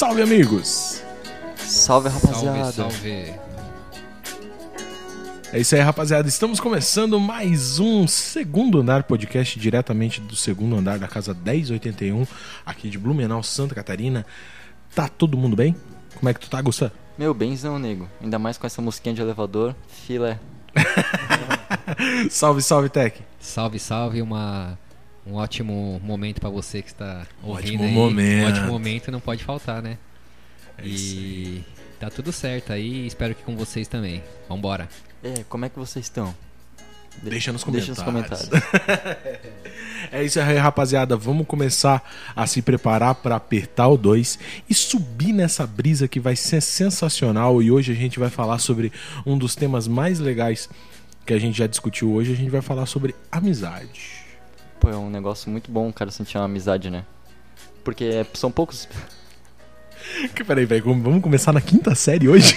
Salve, amigos! Salve, rapaziada. Salve, salve. É isso aí, rapaziada. Estamos começando mais um Segundo Andar podcast diretamente do segundo andar da casa 1081, aqui de Blumenau, Santa Catarina. Tá todo mundo bem? Como é que tu tá, Gustavo? Meu benzão, nego. Ainda mais com essa musiquinha de elevador. Filé. salve, salve, Tech. Salve, salve. Uma, um ótimo momento pra você que está ouvindo Ótimo aí. momento. Um ótimo momento não pode faltar, né? É isso e tá tudo certo aí. Espero que com vocês também. Vambora. É, como é que vocês estão? De- Deixa nos Deixa comentários. nos comentários. É isso aí, rapaziada. Vamos começar a se preparar para apertar o 2 e subir nessa brisa que vai ser sensacional. E hoje a gente vai falar sobre um dos temas mais legais que a gente já discutiu hoje. A gente vai falar sobre amizade. Pô, é um negócio muito bom o cara sentir uma amizade, né? Porque é- são poucos. Que, peraí, peraí, vamos começar na quinta série hoje?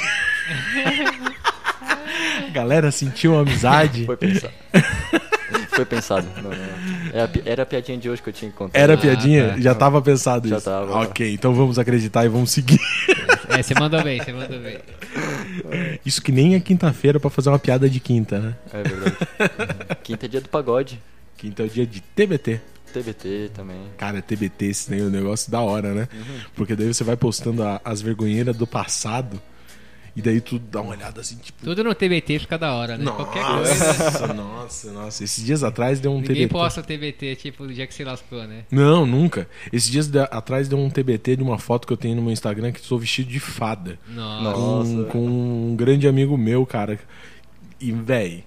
Galera, sentiu uma amizade. Foi pensado. Foi pensado. Não, não, não. Era, a era a piadinha de hoje que eu tinha que contar. Era Ah, piadinha? tá. Já tava pensado Já isso. tava. Ok, então vamos acreditar e vamos seguir. É, você mandou bem, você mandou bem. Isso que nem é quinta-feira pra fazer uma piada de quinta, né? É verdade. Quinta é dia do pagode. Quinta é o dia de TBT. TBT também. Cara, TBT, esse daí é um negócio da hora, né? Porque daí você vai postando a- as vergonheiras do passado e daí tu dá uma olhada assim, tipo. Tudo no TBT fica da hora, né? Qualquer coisa. Nossa, nossa, nossa. Esses dias atrás deu um Ninguém TBT. posta TBT, tipo, do dia que se lascou, né? Não, nunca. Esses dias de- atrás deu um TBT de uma foto que eu tenho no meu Instagram que sou vestido de fada. Nossa. Nossa. Com, com um grande amigo meu, cara. E, véi,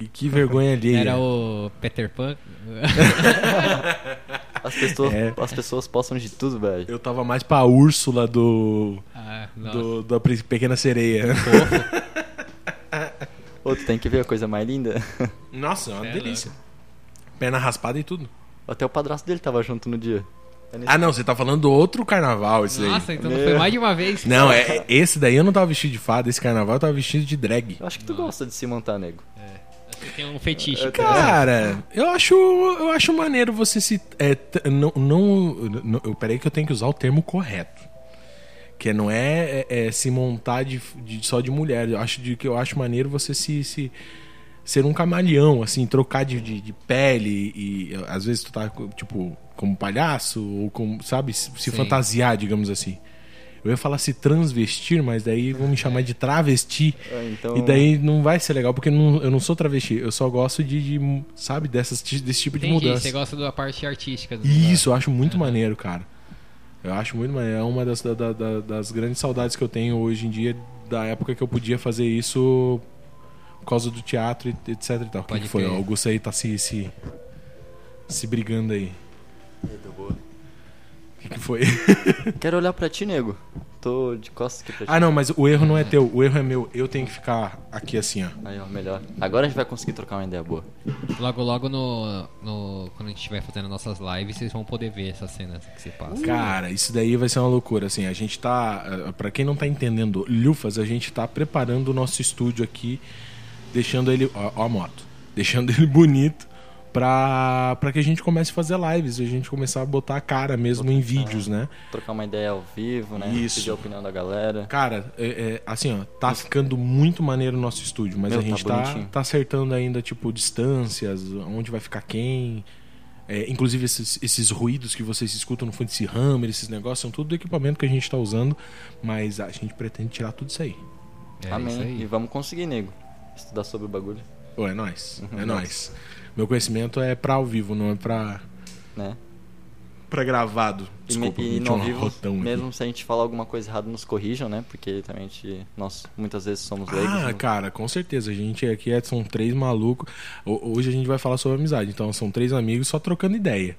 e que vergonha alheia. Era o Peter Pan. As pessoas, É. as pessoas postam de tudo, velho. Eu tava mais pra Úrsula do. Ah, nossa. do da Pequena Sereia. Ô, tu tem que ver a coisa mais linda. Nossa, é uma É delícia. Perna raspada e tudo. Até o padrasto dele tava junto no dia. É Ah, não, você tá falando do outro carnaval, esse aí. Nossa, então não Meu. foi mais de uma vez. Não, é, esse daí eu não tava vestido de fada, esse carnaval eu tava vestido de drag. Eu acho que tu gosta de se montar, nego. Você tem um fetiche. Eu- Cara, eu acho, eu acho maneiro você se. É, não, não, não, eu peraí que eu tenho que usar o termo correto. Que não é, é- é se montar de, de- só de mulher. Eu acho de, que eu acho maneiro você se, se ser um camaleão, assim, trocar de, de, de pele e às vezes tu tá tipo como palhaço ou como, sabe, se, se Sim. fantasiar, digamos assim. Eu ia falar se transvestir, mas daí vão me chamar de travesti. Ah, então... E daí não vai ser legal, porque não- eu não sou travesti. Eu só gosto de, de, sabe, dessas, desse tipo de Entendi, mudança. você gosta da parte artística. Do Isso, eu acho muito maneiro, cara. Eu acho muito maneiro. É uma das, da- da- da- das grandes saudades que eu tenho hoje em dia, da época que eu podia fazer isso por causa do teatro, e etc e tal. O que, que foi? O Augusto aí tá se, se, se brigando aí. O que, que foi? Quero olhar pra ti, nego. Tô de costas aqui pra ti. ah, não, mas o erro não é teu. O erro é meu. Eu tenho que ficar aqui assim, ó. Aí, ó, melhor. Agora a gente vai conseguir trocar uma ideia boa. Logo, logo no, no- quando a gente estiver fazendo nossas lives, vocês vão poder ver essas cenas que se passa. Cara, isso daí vai ser uma loucura, assim, a gente tá, eh, pra quem não tá entendendo, Lufas, a gente tá preparando o nosso estúdio aqui, deixando ele, ó, ó a moto, deixando ele bonito pra, pra que a gente comece a fazer lives, a gente começar a botar a cara mesmo em vídeos, né? Trocar uma ideia ao vivo, né? Isso. Pedir a opinião da galera. Cara, é, é, assim, ó, tá ficando muito maneiro o nosso estúdio, mas Meu, a gente tá tá, tá acertando ainda, tipo, distâncias, onde vai ficar quem. É, inclusive esses, esses ruídos que vocês escutam no fundo desse hammer, esses negócios, são tudo do equipamento que a gente tá usando, mas a gente pretende tirar tudo isso aí. É Amém. isso E aí. vamos conseguir, nego. Estudar sobre o bagulho, Ô, é nóis, Uhum, é nóis. Meu conhecimento é pra ao vivo, não é pra, né? pra gravado. E, Desculpa, e ao um vivo, rotão aqui. mesmo se a gente falar alguma coisa errada, nos corrijam, né? Porque também a gente, nós muitas vezes somos leigos. Ah, né? cara, com certeza. A gente aqui é, são três malucos. Ho- Hoje a gente vai falar sobre amizade. Então são três amigos só trocando ideia.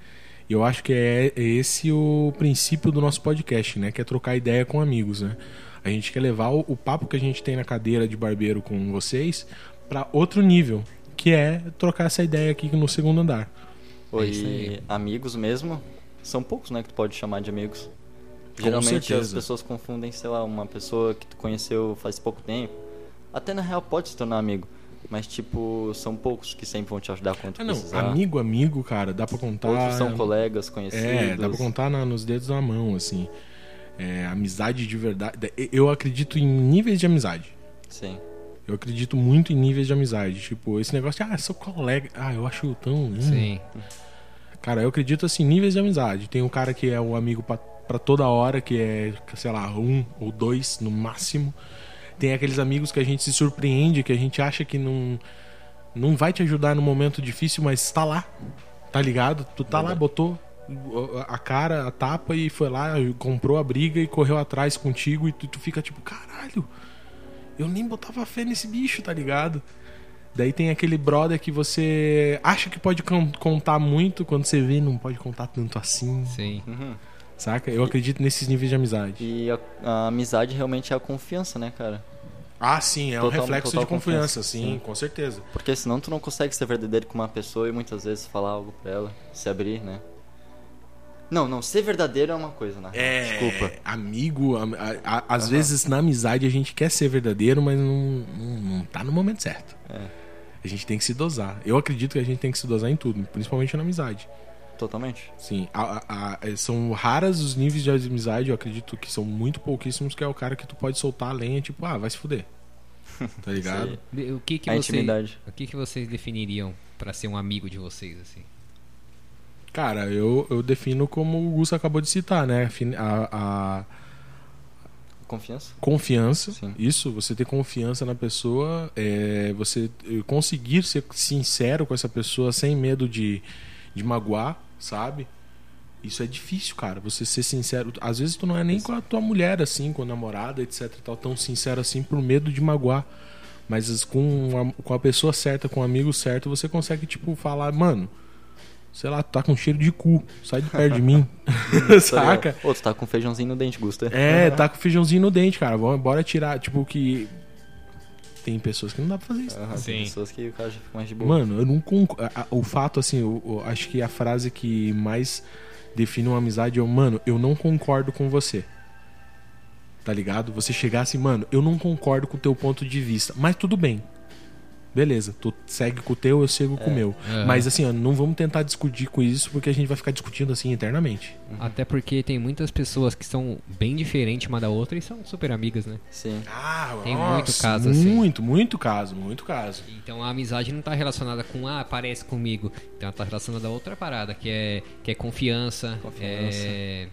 E eu acho que é esse o princípio do nosso podcast, né? Que é trocar ideia com amigos, né? A gente quer levar o, o papo que a gente tem na cadeira de barbeiro com vocês pra outro nível, que é trocar essa ideia aqui no segundo andar. Pô, É e amigos mesmo, são poucos, né, que tu pode chamar de amigos. Geralmente as pessoas confundem, sei lá, uma pessoa que tu conheceu faz pouco tempo. Até na real pode se tornar amigo. Mas, tipo, são poucos que sempre vão te ajudar quando tu Ah, não, precisar. amigo, amigo, cara, cara, dá pra contar. Outros são colegas conhecidos. É, dá pra contar na- nos dedos da mão, assim. é, amizade de verdade. Eu acredito em níveis de amizade. Sim. Eu acredito muito em níveis de amizade. Tipo, esse negócio de, ah, sou colega. Ah, eu acho tão. hum. Sim. Cara, eu acredito assim, níveis de amizade. Tem um cara que é o amigo pra, pra toda hora, que é, sei lá, um ou dois no máximo. Tem aqueles amigos que a gente se surpreende, que a gente acha que não, não vai te ajudar no momento difícil, mas tá lá. Tá ligado? Tu tá lá, botou a cara, a tapa e foi lá, comprou a briga e correu atrás contigo e tu, tu fica tipo, caralho, eu nem botava fé nesse bicho, tá ligado? Daí tem aquele brother que você acha que pode con- contar muito, quando você vê, não pode contar tanto assim, Sim. Uhum. saca? Eu acredito nesses níveis de amizade. E a, a amizade realmente é a confiança, né, cara? Ah, sim, é um Total- reflexo total de confiança, confiança, sim, sim. com certeza. Porque senão tu não consegue ser verdadeiro com uma pessoa e muitas vezes falar algo pra ela, se abrir, né? Não, não, ser verdadeiro é uma coisa, real. É, Desculpa. amigo, a- a- a- às vezes na amizade a gente quer ser verdadeiro, mas não, não, não tá no momento certo. É, A gente tem que se dosar. Eu acredito que a gente tem que se dosar em tudo, principalmente na amizade. totalmente. Sim, a- a- a- são raras os níveis de amizade, eu acredito que são muito pouquíssimos, que é o cara que tu pode soltar a lenha, tipo, ah, vai se fuder. Tá ligado? O que que A vocês, intimidade. o que que vocês definiriam pra ser um amigo de vocês assim? Cara, eu, eu defino como o Gus acabou de citar, né? A A, Confiança? confiança, Sim. isso, você ter confiança na pessoa, é, você conseguir ser sincero com essa pessoa sem medo de, de magoar, sabe? Isso é difícil, cara. Você ser sincero. Às vezes tu não é nem com a tua mulher, assim, com a namorada, etc. Tal, tão sincero assim por medo de magoar. Mas as- com a, com a pessoa certa, com o amigo certo, você consegue, tipo, falar, mano, sei lá, tu tá com cheiro de cu, sai de perto de mim. Saca? Ô, tu tá com feijãozinho no dente, Gusta. É, tá com feijãozinho no dente, cara. Vamos, bora tirar. Tipo, que. Tem pessoas que não dá pra fazer isso. Sim. Tem pessoas que o cara já fica mais de boa. Mano, eu não concordo. O fato, assim, eu, eu acho que a frase que mais define uma amizade é: o, mano, eu não concordo com você. Tá ligado? Você chegar assim, mano, eu não concordo com o teu ponto de vista, mas tudo bem. Beleza, tu segue com o teu, eu sigo com o meu. Aham. Mas assim, ó, não vamos tentar discutir com isso, porque a gente vai ficar discutindo assim eternamente. Até porque tem muitas pessoas que são bem diferentes uma da outra e são super amigas, né? Sim. Ah, Tem muito caso assim. Muito, muito caso, muito caso. Então a amizade não tá relacionada com ah, parece comigo. Então ela tá relacionada a outra parada, que é, que é confiança. Confiança. É,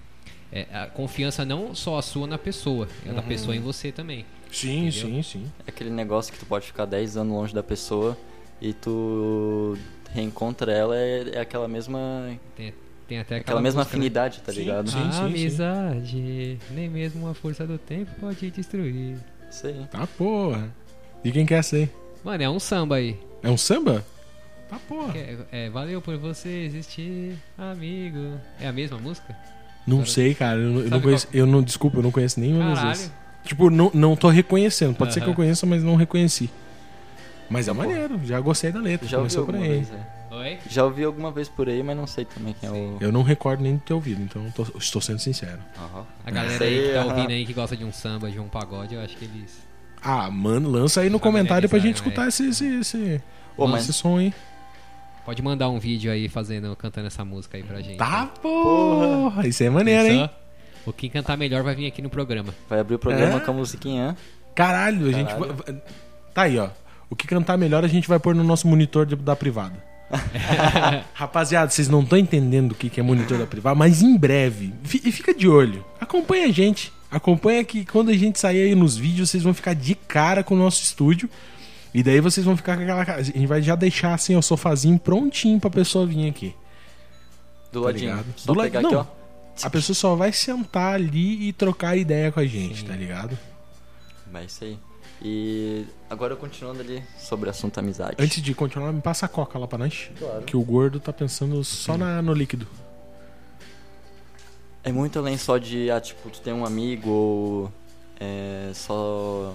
é a confiança não só a sua na pessoa, é a da pessoa em você também. Sim, Entendeu? sim, sim. É aquele negócio que tu pode ficar 10 anos longe da pessoa e tu reencontra ela, é, é aquela mesma. Tem, tem até aquela, Aquela mesma música, né? afinidade, tá Sim, ligado? sim. a amizade, nem mesmo a força do tempo pode destruir. Isso aí. Tá porra. E quem quer ser? Mano, é um samba aí. É um samba? Tá porra. É, é, valeu por você existir, amigo. É a mesma música? Não sei, cara. Eu, não- eu não conheço. Eu não, desculpa, eu não conheço nenhuma das Caralho. vezes. Tipo, não, não tô reconhecendo. Pode ser que eu conheça, mas não reconheci. Mas é Porra. maneiro, já gostei da letra. Já ouvi começou por alguma aí. vez, é. Oi? Já ouvi alguma vez por aí, mas não sei também quem é o. Eu não recordo nem de ter ouvido, então tô- estou sendo sincero. A galera Isso aí que tá ouvindo aí que gosta de um samba, de um pagode, eu acho que eles. Ah, mano, lança aí no comentário pra gente escutar esse, esse, esse, Ô, mas esse som aí. Pode mandar um vídeo aí fazendo, cantando essa música aí pra gente. Tá, porra! Isso é maneiro, hein? O quem cantar melhor vai vir aqui no programa. vai abrir o programa É? com a musiquinha. Caralho, a gente. Caralho. vai- vai- Tá aí, ó. O que cantar melhor a gente vai pôr no nosso monitor da privada. Rapaziada, vocês não estão entendendo o que que é monitor da privada, mas em breve. E fica de olho. Acompanha a gente. Acompanha que quando a gente sair aí nos vídeos, vocês vão ficar de cara com o nosso estúdio. E daí vocês vão ficar com aquela. A gente vai já deixar assim o sofazinho prontinho pra pessoa vir aqui. Do Tá ladinho. ligado? Só Do la- pegar não. aqui, ó. A pessoa só vai sentar ali e trocar ideia com a gente, tá ligado? Vai isso aí. E agora continuando ali sobre o assunto amizade. Antes de continuar, me passa a coca lá pra nós. Claro. Que o gordo tá pensando só na, no líquido. É muito além só de, ah, tipo, tu tem um amigo ou é, só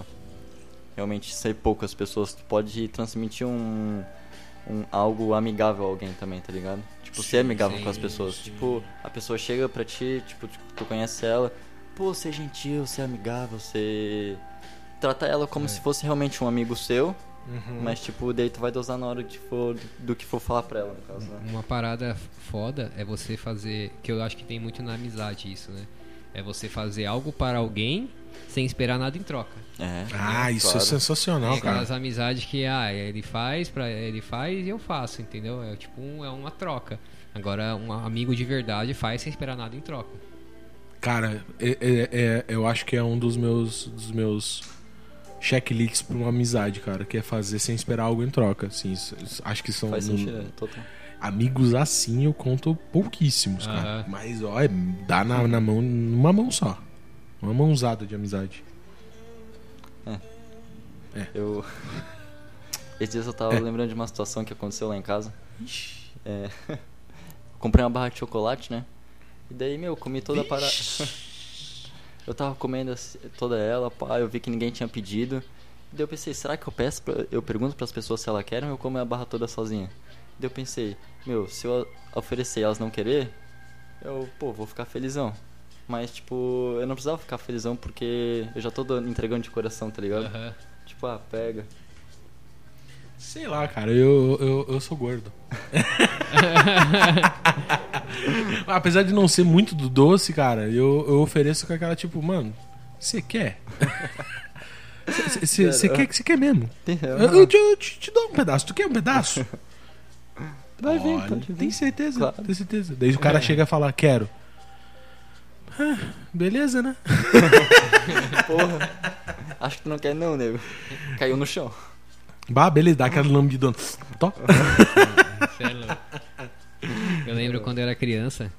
realmente ser poucas pessoas. Tu pode transmitir um, um algo amigável a alguém também, tá ligado? Tipo, ser amigável sim, com as pessoas. sim. Tipo, a pessoa chega pra ti, tipo, tu, conhece ela, pô, ser gentil, ser amigável, ser... Trata ela como É. se fosse realmente um amigo seu, Uhum. mas tipo, daí tu vai dosar na hora de for, do que for falar pra ela, no caso, né? Uma parada foda é você fazer, que eu acho que tem muito na amizade isso, né? É você fazer algo para alguém sem esperar nada em troca. É, Ah, isso é claro. sensacional, Tem cara. aquelas amizades que ah, ele faz para ele faz e eu faço, entendeu? É tipo um- é uma troca. Agora um amigo de verdade faz sem esperar nada em troca. Cara, é- é- é- eu acho que é um dos meus, dos meus checklists pra uma amizade, cara, que é fazer sem esperar algo em troca. Assim, isso- isso- acho que são Faz no- sentido, é, total. amigos assim eu conto pouquíssimos, cara. Mas ó, é, dá na, na mão, numa mão só. Uma mãozada de amizade. Eu. Esses dias eu tava É. lembrando de uma situação que aconteceu lá em casa. É. Comprei uma barra de chocolate, né? E daí, meu, comi toda a parada. eu tava comendo toda ela, pá, eu vi que ninguém tinha pedido. E daí eu pensei, será que eu peço pra... Eu pergunto pras pessoas se elas querem ou eu como a barra toda sozinha? E daí eu pensei, meu, se eu oferecer e elas não querer, eu, pô, vou ficar felizão. Mas, tipo, eu não precisava ficar felizão porque eu já tô entregando de coração, tá ligado? Aham. Tipo, ah, pega. Sei lá, cara, eu, eu, eu sou gordo. Apesar de não ser muito do doce, cara, eu, eu ofereço com aquela tipo, mano, você quer? Você quer que você quer mesmo? Eu, eu te, eu te- te dou um pedaço. Tu quer um pedaço? Vai vir, Olha, pode vir. Tem certeza, Claro. tem certeza. Daí o cara chega e fala, quero. Ah, beleza, né? Porra. Acho que tu não quer não, nego. Caiu no chão. Bah, beleza, dá aquela lambidona. Tó. É louco. Eu lembro quando eu era criança,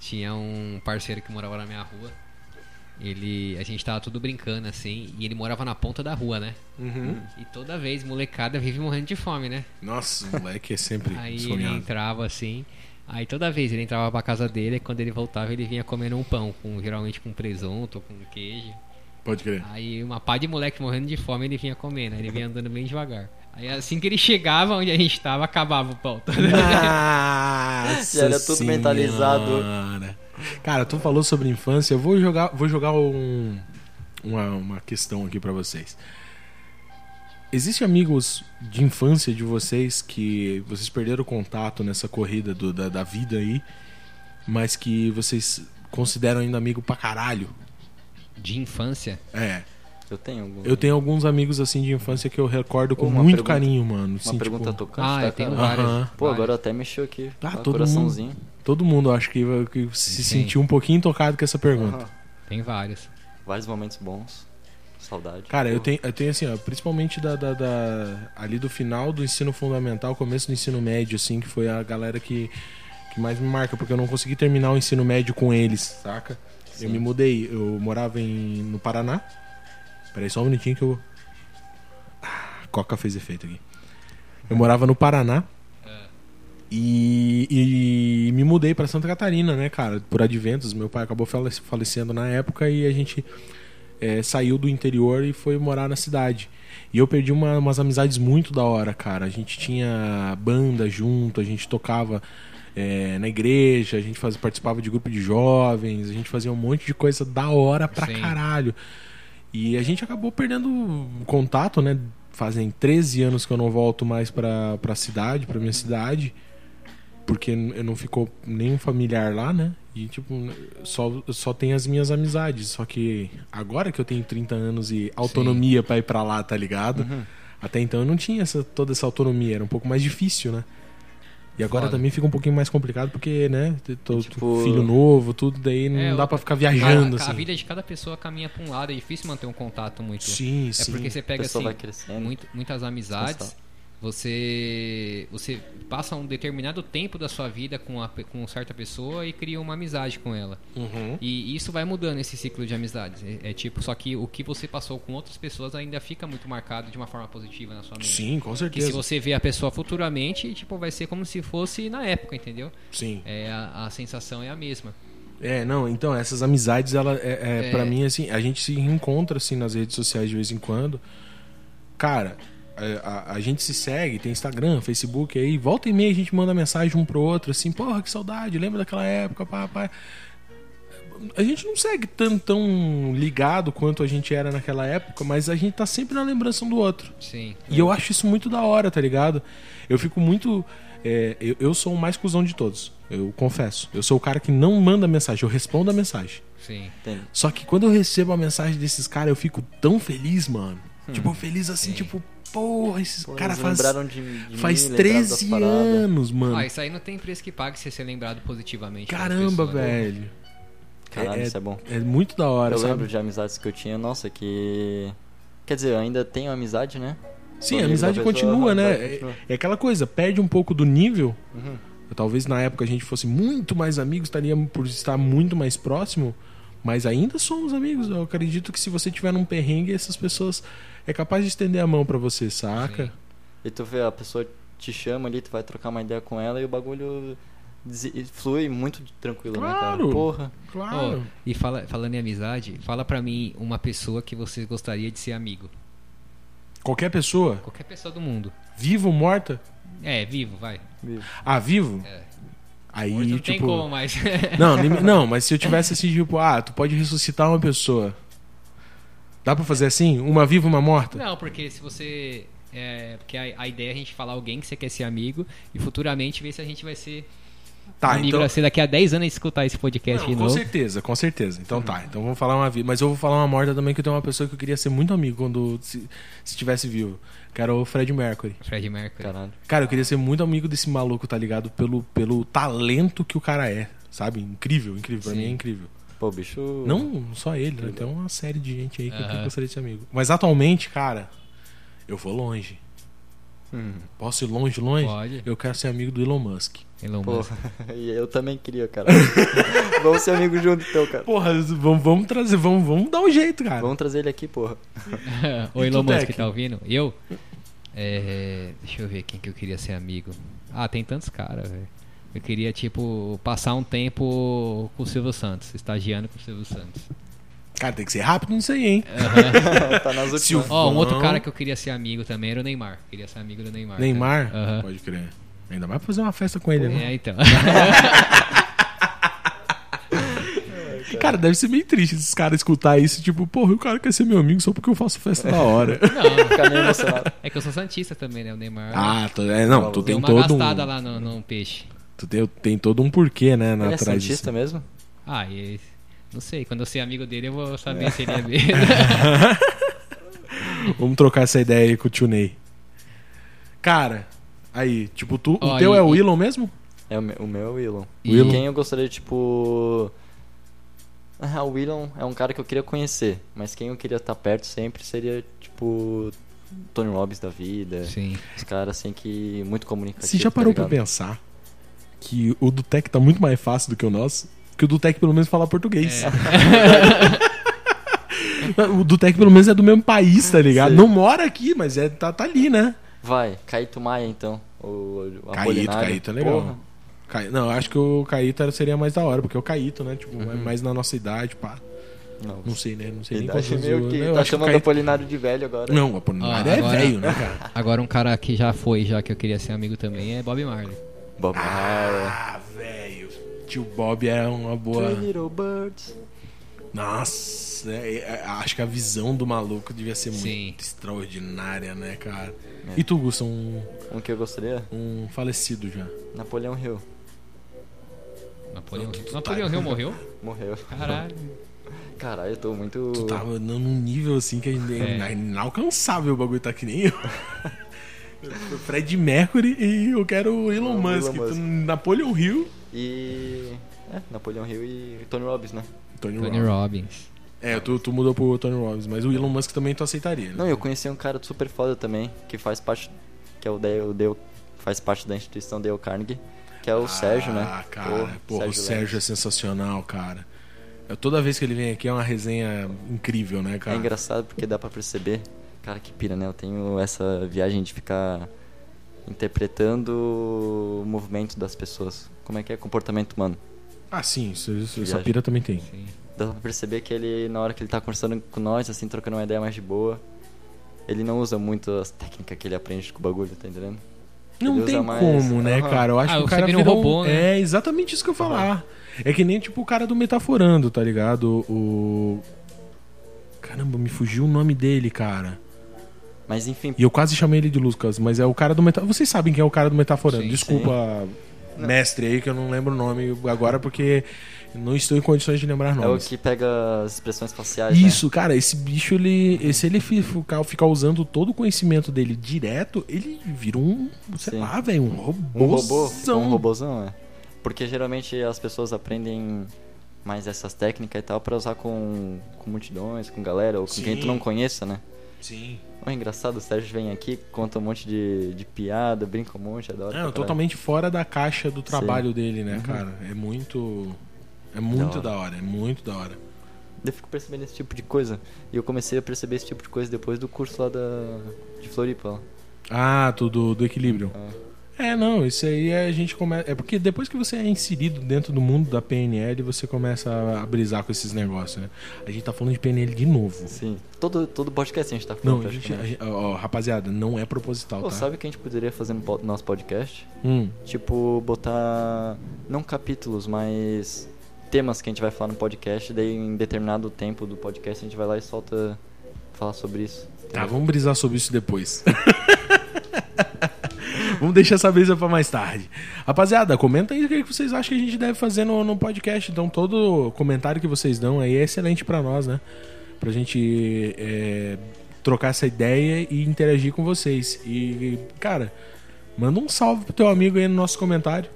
tinha um parceiro que morava na minha rua. Ele, a gente tava tudo brincando assim, e ele morava na ponta da rua, né? Uhum. E toda vez molecada vive morrendo de fome, né? Nossa, o moleque é sempre Aí ele sonhado. entrava assim, aí toda vez ele entrava pra casa dele, e quando ele voltava ele vinha comendo um pão, com, geralmente com presunto, com queijo. Pode crer. Aí uma pá de moleque morrendo de fome ele vinha comendo, aí ele vinha andando bem devagar. Aí assim que ele chegava onde a gente tava, acabava o pão. Nossa Já era tudo mentalizado. Senhora. Cara, tu falou sobre infância, eu vou jogar, vou jogar um, uma, uma questão aqui pra vocês. Existem amigos de infância de vocês que vocês perderam o contato nessa corrida do- da, da vida aí, mas que vocês consideram ainda amigo pra caralho? De infância? É. Eu tenho algum. Eu tenho alguns amigos assim de infância que eu recordo com Uma muito pergunta- carinho, mano. Uma Assim, pergunta tipo, tocante, Ah, tá, eu tenho várias. Aham. Pô, várias. agora até mexeu aqui. Ah, Ah, todo coraçãozinho. Todo mundo acho que, que se Sim. sentiu um pouquinho tocado com essa pergunta. Aham. Tem vários. Vários momentos bons. Saudade. Cara, eu tenho, eu tenho assim, ó, principalmente da, da- da- ali do final do ensino fundamental, começo do ensino médio, assim, que foi a galera que, que mais me marca, porque eu não consegui terminar o ensino médio com eles, saca? Eu Sim. me mudei, eu morava em, no Paraná. Peraí só um minutinho que eu. Ah, Coca fez efeito aqui. Eu morava no Paraná. E, e me mudei pra Santa Catarina, né, cara? Por adventos. Meu pai acabou fale- falecendo na época e a gente é, saiu do interior e foi morar na cidade. E eu perdi uma- umas amizades muito da hora, cara. A gente tinha banda junto, a gente tocava é, na igreja, a gente faz, participava de grupo de jovens, a gente fazia um monte de coisa da hora pra Sim. caralho. E a gente acabou perdendo contato, né? Fazem 13 anos que eu não volto mais pra, pra cidade, pra minha cidade. Porque eu não ficou nenhum familiar lá, né? E, tipo, só, só tem as minhas amizades. Só que agora que eu tenho 30 anos e autonomia pra ir pra lá, tá ligado? Uhum. Até então eu não tinha essa, toda essa autonomia, era um pouco mais difícil, né? E agora Foda. também fica um pouquinho mais complicado porque, né? Tô, Tipo- filho novo, tudo, daí não É, dá pra ficar viajando, a, assim. a vida de cada pessoa caminha pra um lado, é difícil manter um contato muito. Sim, É sim. porque você pega assim, muito- muitas amizades. Você você passa um determinado tempo da sua vida com, a, com certa pessoa e cria uma amizade com ela. Uhum. E isso vai mudando esse ciclo de amizades. É, é tipo, só que o que você passou com outras pessoas ainda fica muito marcado de uma forma positiva na sua mente. Sim, com Que certeza. se você vê a pessoa futuramente, tipo, vai ser como se fosse na época, entendeu? Sim. É, a, a sensação é a mesma. É, não, então, essas amizades, ela, é, é, É. pra mim, assim, a gente se reencontra, assim, nas redes sociais de vez em quando. Cara, a, a gente se segue, tem Instagram, Facebook, aí volta e meia a gente manda mensagem um pro outro, assim, porra, que saudade, lembra daquela época, pá, pá. A gente não segue tão, tão ligado quanto a gente era naquela época, mas a gente tá sempre na lembrança um do outro. Sim. E eu acho isso muito da hora, tá ligado? Eu fico muito é, eu, eu sou o mais cuzão de todos. Eu confesso. Eu sou o cara que não manda mensagem, eu respondo a mensagem. Sim. Entende? Só que quando eu recebo a mensagem desses caras, eu fico tão feliz, mano. Tipo, feliz assim, Sim. tipo, porra, esses caras eles faz, lembraram de, de faz mim, lembraram das 13 paradas. anos, mano. Ah, isso aí não tem preço que pague se ser lembrado positivamente. Caramba, pessoas, né? velho. Caralho, É- isso é bom. É muito da hora, eu sabe? lembro de amizades que eu tinha, nossa, que. Quer dizer, eu ainda tenho amizade, né? Sim, a amizade pessoa, continua, né? amizade É, continua. é aquela coisa, perde um pouco do nível. Uhum. Talvez na época a gente fosse muito mais amigos, estaríamos por estar muito mais próximo, mas ainda somos amigos. Eu acredito que se você tiver num perrengue, essas pessoas é capaz de estender a mão pra você, saca? Sim. E tu vê, a pessoa te chama ali, tu vai trocar uma ideia com ela e o bagulho flui muito tranquilo, né, Claro. cara? Porra. Claro. Ó, e fala, falando em amizade, fala pra mim uma pessoa que você gostaria de ser amigo. Qualquer pessoa, Qualquer pessoa do mundo. viva ou morta? É, vivo, vai. Ah, vivo? É. Aí, Hoje não tipo. tem como mais. Não, não, mas se eu tivesse assim, tipo, ah, tu pode ressuscitar uma pessoa. Dá pra fazer assim? Uma viva, uma morta? não, porque se você. É, porque a, a ideia é a gente falar alguém que você quer ser amigo e futuramente ver se a gente vai ser Tá, amigo então. assim daqui a 10 anos a escutar esse podcast Não, de com novo. certeza, com certeza. Então tá, então vamos falar uma vida. Mas eu vou falar uma morta também que eu tenho uma pessoa que eu queria ser muito amigo quando se, se estivesse vivo. Que era o Fred Mercury. Fred Mercury. Caralho. Cara, eu queria ser muito amigo desse maluco, tá ligado? Pelo, pelo talento que o cara é. Sabe? Incrível, incrível. Pra Sim. mim é incrível. Pô, bicho. Não só ele, né? Tem uma série de gente aí que eu Aham. gostaria de ser amigo. Mas atualmente, cara, eu vou longe. Hum, Posso ir longe, longe? Pode. Eu quero ser amigo do Elon Musk. Elon pô. Musk. e eu também queria, cara. Vamos ser amigos junto então, cara. Porra, vamos, vamos trazer, vamos, vamos dar um jeito, cara. Vamos trazer ele aqui, porra. o Elon Musk tá ouvindo? Eu? É, deixa eu ver quem que eu queria ser amigo. Ah, tem tantos caras, velho. Eu queria, tipo, passar um tempo com o Silvio Santos, estagiando com o Silvio Santos. Cara, tem que ser rápido nisso aí, hein? tá nas últimas. Ó, um outro cara que eu queria ser amigo também era o Neymar. Queria ser amigo do Neymar. Neymar? Aham. Pode crer. Ainda vai fazer uma festa com ele, né? É, então. Cara, deve ser meio triste esses caras escutar isso, tipo, porra, o cara quer ser meu amigo só porque eu faço festa da hora. Não, meio emocionado. é que eu sou santista também, né? O Neymar ah, tu, é, não, tu tem uma todo um. gastada lá no, no peixe. Tu tem, tem todo um porquê, né, na Ele é santista mesmo? Ah, e não sei, quando eu ser amigo dele eu vou saber se ele é mesmo. Vamos trocar essa ideia aí com o tio Ney. Cara, aí, tipo, tu, o Ó, teu e- é o Elon mesmo? É o meu, o meu é o Willon. E- Willon? Quem eu gostaria, tipo. Ah, o Willon é um cara que eu queria conhecer, mas quem eu queria estar perto sempre seria, tipo. Tony Robbins da vida. Sim. Os caras assim que. Muito comunicativos. Você já parou tá pra pensar que o do Tech tá muito mais fácil do que o nosso? Que o do Tech pelo menos fala português. É. o do Tech pelo menos é do mesmo país, tá ligado? Sim. Não mora aqui, mas é, tá, tá ali, né? Vai, Caíto Maia então. O, o Caíto. Caíto é legal. Porra. Cai- Não, eu acho que o Caíto seria mais da hora, porque o Caíto, né? Tipo, Uhum. é mais na nossa idade, pá. Não, Não sei, né? Não sei nem idade quantos meio que. eu Tá acho que o chamando o Caíto- Apolinário de velho agora. Não, o Apolinário Ó, é agora- velho, né, cara? Agora um cara que já foi, já que eu queria ser amigo também, é Bob Marley. Bob Marley. Ah, velho. Tio Bob é uma boa. Three Little Birds. Nossa, é- é- acho que a visão do maluco devia ser Sim. muito extraordinária, né, cara? É. E tu, Gusta, um, Um que eu gostaria? um falecido já. Napoleão Hill. Napoleão Tu- Hill. tu Napoleão tá- Hill morreu? Morreu. Caralho. Caralho, eu tô muito. Tu tá num nível assim que é É. inalcançável o bagulho tá que nem eu. Fred Mercury e eu quero o Elon Não, Musk. Elon Musk. Tu- Napoleon Hill. E. É, Napoleão Hill e Tony Robbins, né? Tony, Tony Robbins. Robbins. É, tu, tu mudou pro Tony Robbins, mas o Elon Musk também tu aceitaria, né? Não, eu conheci um cara super foda também, que faz parte. Que é o Dale. o Dale faz parte da instituição Dale Carnegie, que é o Sérgio, né? Ah, cara, porra, o Sérgio é sensacional, cara. Eu- toda vez que ele vem aqui é uma resenha incrível, né, É cara? engraçado porque dá pra perceber. Cara, que pira, né? Eu tenho essa viagem de ficar interpretando o movimento das pessoas. Como é que é comportamento humano. Ah, sim, isso, isso, essa pira também tem. Sim. Dá pra perceber que ele, na hora que ele tá conversando com nós, assim, trocando uma ideia mais de boa, ele não usa muito as técnicas que ele aprende com o bagulho, tá entendendo? Não Ele tem mais- como, né, Aham. cara? Eu acho Ah, que o cara vira um virou- robô, né? É exatamente isso que eu ia falar. É que nem tipo o cara do Metaforando, tá ligado? O. Caramba, me fugiu o nome dele, cara. Mas enfim, E eu quase chamei ele de Lucas, mas é o cara do Metaforando. Vocês sabem quem é o cara do Metaforando. Sim, Desculpa, mestre aí, que eu não lembro o nome agora, porque não estou em condições de lembrar é o nomes. que pega as expressões faciais, né? Isso, cara, esse bicho, ele. Se ele fi- ficar, ficar usando todo o conhecimento dele direto, ele vira um. Sei Sim. lá, velho, um Um robô. um robôzão, é. Porque geralmente as pessoas aprendem mais essas técnicas e tal pra usar com, com multidões, com galera, ou com quem Sim. tu não conheça, né? Sim. É engraçado, o Sérgio vem aqui, conta um monte de, de piada, brinca um monte, adora. É, caralho. totalmente fora da caixa do trabalho dele, né, Uhum. cara? É muito. É muito Da da hora, é muito da hora. Eu fico percebendo esse tipo de coisa. E eu comecei a perceber esse tipo de coisa depois do curso lá da, de Floripa. lá. Ah, tudo do equilíbrio. É. É, não, isso aí a gente começa. É porque depois que você é inserido dentro do mundo da PNL, você começa a, brisar com esses negócios, né? A gente tá falando de PNL de novo. Sim. Todo, todo podcast a gente tá Não, falando a gente, a gente- ó, rapaziada, não é proposital, Pô, tá? sabe o que a gente poderia fazer no nosso podcast? Hum, Tipo, botar. Não capítulos, mas. Temas que a gente vai falar no podcast. Daí, em determinado tempo do podcast, a gente vai lá e solta. Falar sobre isso. tá, vamos brisar sobre isso depois. vamos deixar essa brisa pra mais tarde. Rapaziada, comenta aí o que vocês acham que a gente deve fazer no, no podcast. Então, todo comentário que vocês dão aí é excelente pra nós, né? Pra gente é, trocar essa ideia e interagir com vocês. E, cara, manda um salve pro teu amigo aí no nosso comentário.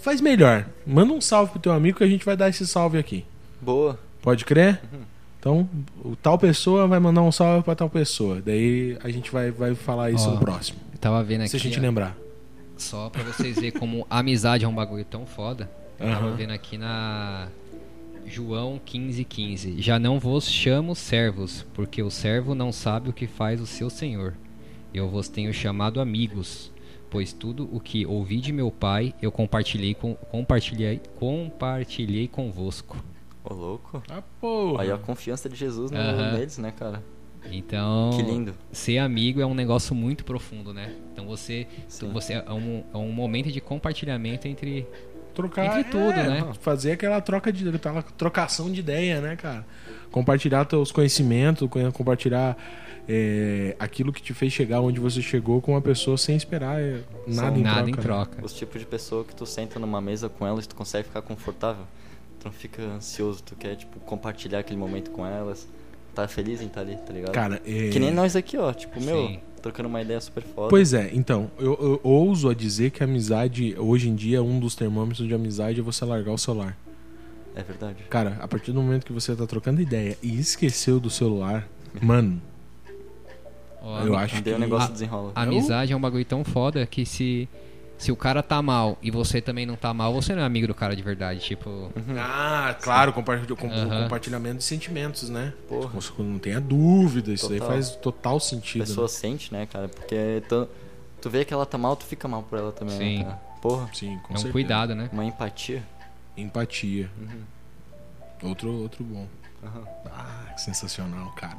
Faz melhor. Manda um salve pro teu amigo que a gente vai dar esse salve aqui. Boa. Pode crer? Uhum. Então, o tal pessoa vai mandar um salve pra tal pessoa. Daí a gente vai, vai falar isso Ó, no próximo. Tava vendo aqui. se a gente ó, lembrar. Só pra vocês verem como amizade é um bagulho tão foda. Eu tava Aham. vendo aqui na João 15,15. Já não vos chamo servos, porque o servo não sabe o que faz o seu senhor. Eu vos tenho chamado amigos, pois tudo o que ouvi de meu pai eu compartilhei com compartilhei compartilhei convosco. Ô, louco. Ah, porra. Aí a confiança de Jesus no, Aham. neles, né, cara? Então, Que lindo. ser amigo é um negócio muito profundo, né? Então você, Sim. você é um, é um momento de compartilhamento entre Trocar Entre tudo, é, né? Fazer aquela troca de aquela trocação de ideia, né, cara? Compartilhar teus conhecimentos, co- compartilhar é, aquilo que te fez chegar onde você chegou com uma pessoa sem esperar é, nada, em, nada troca, em né? troca. Os tipos de pessoa que tu senta numa mesa com elas e tu consegue ficar confortável. Tu não fica ansioso, tu quer, tipo, compartilhar aquele momento com elas. Tá feliz em estar ali, tá ligado? Cara, é... Que nem nós aqui, ó. Tipo, meu, Sim. trocando uma ideia super foda. Pois é, então, eu, eu ouso a dizer que a amizade, hoje em dia, um dos termômetros de amizade é você largar o celular. É verdade. Cara, a partir do momento que você tá trocando ideia e esqueceu do celular, mano, Ó, eu acho que. o negócio a- desenrola. a amizade é um bagulho tão foda que se se o cara tá mal e você também não tá mal, você não é amigo do cara de verdade, tipo, Ah, claro, compartilha- com- compartilhamento de sentimentos, né? Porra. Você Não tenha dúvida, isso daí Total. faz total A sentido. pessoa né? sente, né, cara? Porque tu, tu vê que ela tá mal, tu fica mal por ela também, Sim. né? Porra, Sim, com é um certeza. cuidado, né? uma empatia. Empatia. Uhum. Outro, outro bom. Aham. Ah, que sensacional, cara.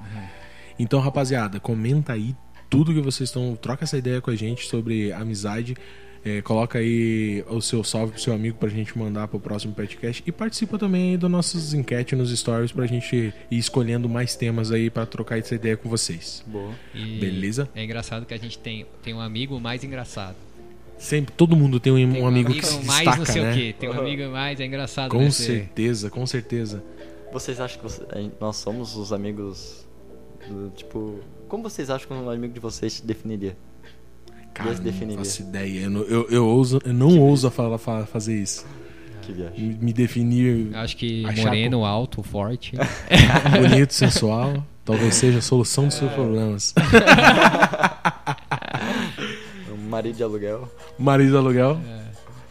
Então, rapaziada, comenta aí tudo que vocês estão. Troca essa ideia com a gente sobre amizade. É, coloca aí o seu salve pro seu amigo pra gente mandar pro próximo podcast. E participa também aí das nossas enquetes nos stories pra gente ir escolhendo mais temas aí pra trocar essa ideia com vocês. Boa. E Beleza? É engraçado que a gente tem, tem um amigo mais engraçado. Sempre, todo mundo tem um, Tem um amigo, que se mais destaca, não sei né? o quê. Tem um amigo mais, é engraçado. Com né? Certeza, com certeza. Vocês acham que você- nós somos os amigos do, tipo... Como vocês acham que um amigo de vocês te definiria? Cara, Deus não definiria. faço ideia. Eu, não- eu, eu, ouso, eu não ouso falar, fa- fazer isso. Que viagem. Me me definir Acho que moreno, alto, forte. bonito, sensual, talvez seja a solução dos seus problemas. Marido de aluguel. Marido de aluguel. É.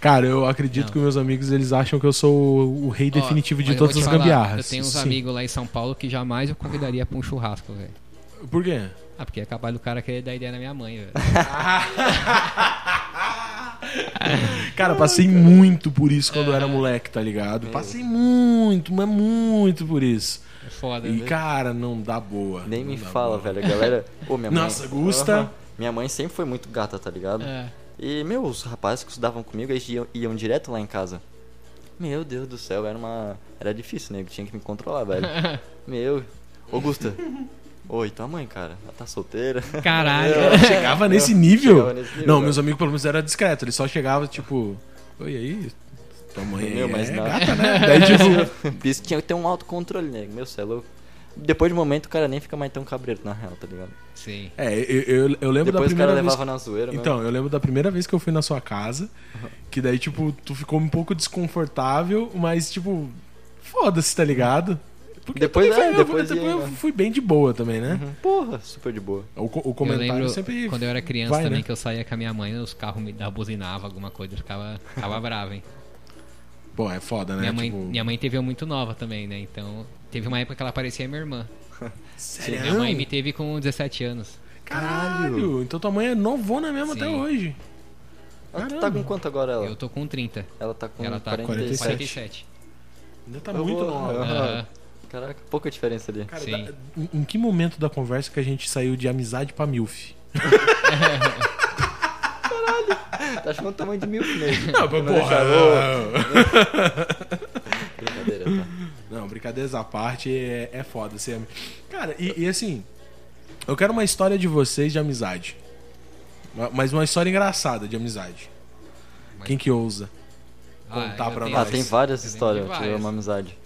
Cara, eu acredito Não. que meus amigos eles acham que eu sou o, o rei Ó, definitivo de todas as falar, gambiarras. Eu tenho uns Sim. amigos lá em São Paulo que jamais eu convidaria pra um churrasco, velho. Por quê? Ah, porque é capaz do cara querer dar ideia na minha mãe, velho. Cara, passei muito por isso quando eu era moleque, tá ligado? Passei muito, mas muito por isso. É foda, E, né? cara, não dá boa. Nem me fala, boa. velho. A galera... Ô, minha mãe... Nossa, Gusta. Aham. Minha mãe sempre foi muito gata, tá ligado? É. E, meu, os rapazes que estudavam comigo, eles iam, iam direto lá em casa. Meu Deus do céu, era uma... Era difícil, né? Eu tinha que me controlar, velho. Meu... Ô, Gusta, Oi, tua mãe, cara? Ela tá solteira? Caralho. Chegava nesse nível? Chegava nesse nível, não, cara. meus amigos pelo menos era discreto. Eles só chegavam, tipo, oi aí, tua mãe Meu, é mas não. gata, né? Daí, tipo, Isso tinha que ter um autocontrole, né? Meu, cê é louco. Depois de um momento o cara nem fica mais tão cabreiro, na real, tá ligado? Sim. é, eu, eu, eu lembro Depois da o cara primeira vez... levava na zoeira, mesmo. Então, eu lembro da primeira vez que eu fui na sua casa, que daí, tipo, tu ficou um pouco desconfortável, mas, tipo, foda-se, tá ligado? Porque Depois, também é, foi- eu- depois depois ia, eu fui bem de boa também, né? Uhum. Porra, super de boa. O, o Eu comentário lembro sempre. quando eu era criança vai, também né? que eu saía com a minha mãe, os carros me buzinavam alguma coisa, eu ficava, ficava bravo, hein? Pô, é foda, né? Minha mãe, tipo, minha mãe teve eu muito nova também, né? Então, teve uma época que ela parecia minha irmã. sério? Minha mãe me teve com 17 anos. Caralho! Então tua mãe é novona mesmo Sim. até hoje. Ela Caramba. tá com quanto agora ela? Eu tô com 30. Ela tá com Ela tá com 47. 47. Ainda tá Eu muito vou- nova. eu- Aham. Caraca, pouca diferença ali. Cara, Sim. da- em, em que momento da conversa que a gente saiu de amizade pra MILF? Tá achando o tamanho de mil mesmo. Não, Não, porra! Brincadeira, tá? Não, brincadeiras à parte é, é foda. Você Cara, e, e assim, eu quero uma história de vocês de amizade. Ma- Mas uma história engraçada de amizade. Mas- Quem que ousa? Ah, Contar pra tenho- Ah, nós. tem várias histórias várias. uma amizade.